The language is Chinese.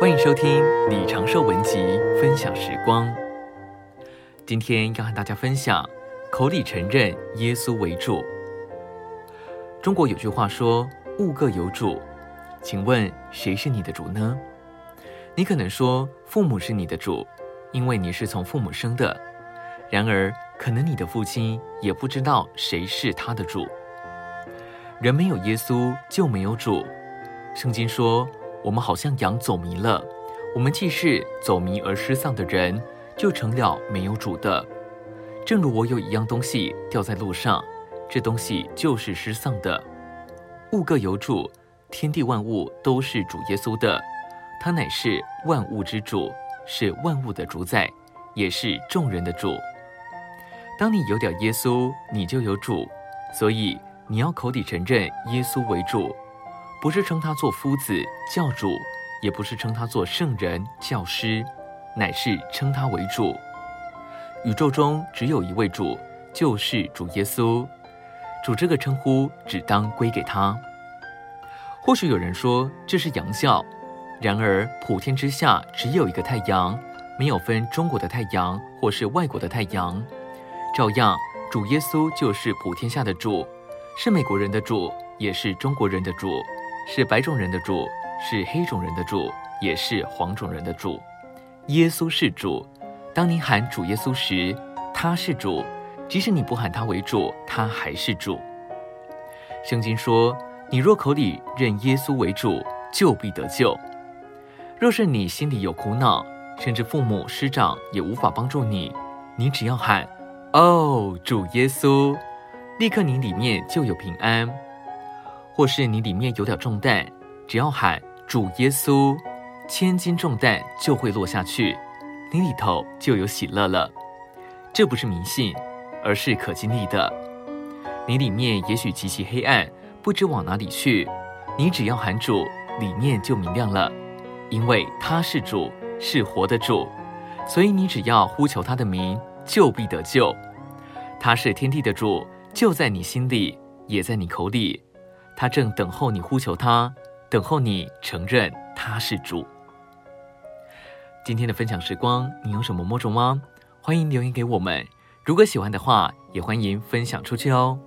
欢迎收听李长寿文集分享时光。今天要和大家分享：口里承认耶稣为主。中国有句话说：“物各有主。”请问谁是你的主呢？你可能说父母是你的主，因为你是从父母生的。然而，可能你的父亲也不知道谁是他的主。人没有耶稣就没有主。圣经说。我们好像羊走迷了，我们既是走迷而失丧的人，就成了没有主的。正如我有一样东西掉在路上，这东西就是失丧的。物各有主，天地万物都是主耶稣的，他乃是万物之主，是万物的主宰，也是众人的主。当你有点耶稣，你就有主，所以你要口里承认耶稣为主。不是称他做夫子、教主，也不是称他做圣人、教师，乃是称他为主。宇宙中只有一位主，就是主耶稣。主这个称呼只当归给他。或许有人说这是洋教，然而普天之下只有一个太阳，没有分中国的太阳或是外国的太阳。照样，主耶稣就是普天下的主，是美国人的主，也是中国人的主。是白种人的主，是黑种人的主，也是黄种人的主。耶稣是主。当你喊主耶稣时，他是主；即使你不喊他为主，他还是主。圣经说：“你若口里认耶稣为主，就必得救。”若是你心里有苦恼，甚至父母师长也无法帮助你，你只要喊：“哦，主耶稣！”立刻你里面就有平安。或是你里面有点重担，只要喊主耶稣，千斤重担就会落下去，你里头就有喜乐了。这不是迷信，而是可经历的。你里面也许极其黑暗，不知往哪里去，你只要喊主，里面就明亮了，因为他是主，是活的主，所以你只要呼求他的名，就必得救。他是天地的主，就在你心里，也在你口里。他正等候你呼求他，等候你承认他是主。今天的分享时光，你有什么摸着吗？欢迎留言给我们。如果喜欢的话，也欢迎分享出去哦。